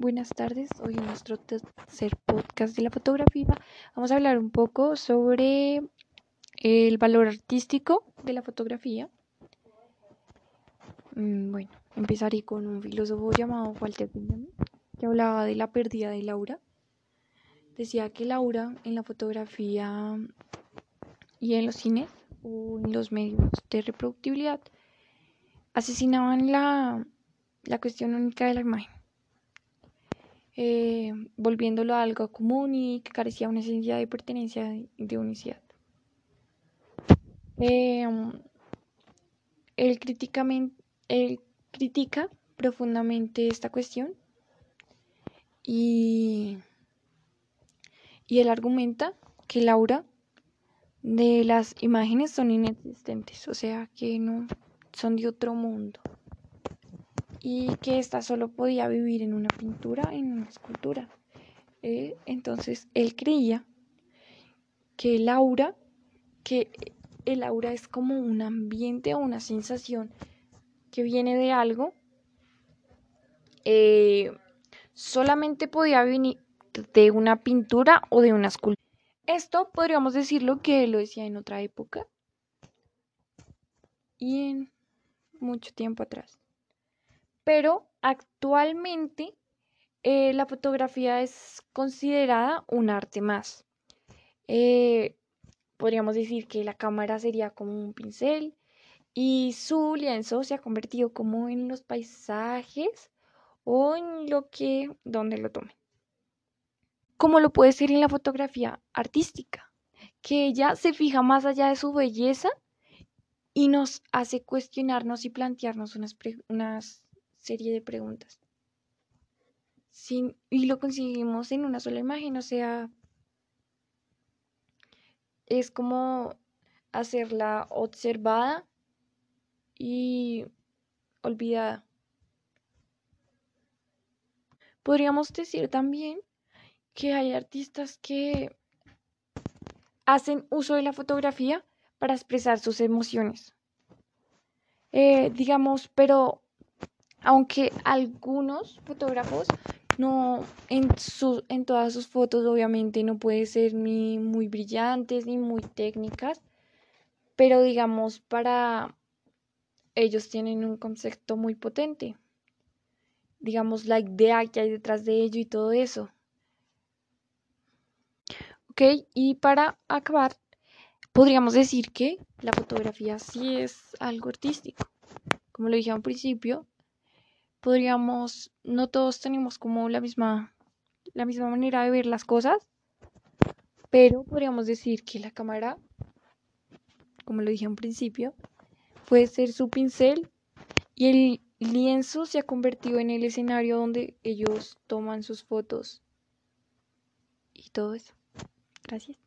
buenas tardes. Hoy en nuestro tercer podcast de la fotografía vamos a hablar un poco sobre el valor artístico de la fotografía. Mm, bueno, empezaré con un filósofo llamado Walter Benjamin que hablaba de la pérdida de Laura. Decía que Laura en la fotografía y en los cines o en los medios de reproductibilidad asesinaban la, la cuestión única de la imagen eh, volviéndolo a algo común y que carecía una esencia de pertenencia de unicidad. Eh, él, él critica profundamente esta cuestión y, y él argumenta que la aura de las imágenes son inexistentes, o sea que no son de otro mundo y que ésta solo podía vivir en una pintura, en una escultura. Eh, entonces él creía que el aura, que el aura es como un ambiente o una sensación que viene de algo, eh, solamente podía venir de una pintura o de una escultura. Esto podríamos decirlo que lo decía en otra época y en mucho tiempo atrás pero actualmente eh, la fotografía es considerada un arte más. Eh, podríamos decir que la cámara sería como un pincel y su lienzo se ha convertido como en los paisajes o en lo que, donde lo tome. Como lo puede ser en la fotografía artística, que ella se fija más allá de su belleza y nos hace cuestionarnos y plantearnos unas, unas serie de preguntas. Y lo conseguimos en una sola imagen, o sea, es como hacerla observada y olvidada. Podríamos decir también que hay artistas que hacen uso de la fotografía para expresar sus emociones. Eh, digamos, pero aunque algunos fotógrafos no en en todas sus fotos obviamente no puede ser ni muy brillantes ni muy técnicas pero digamos para ellos tienen un concepto muy potente. Digamos la idea que hay detrás de ello y todo eso. Ok y para acabar podríamos decir que la fotografía sí es algo artístico. Como lo dije al principio podríamos, no todos tenemos como la misma, la misma manera de ver las cosas, pero podríamos decir que la cámara, como lo dije en principio, puede ser su pincel y el lienzo se ha convertido en el escenario donde ellos toman sus fotos y todo eso. Gracias.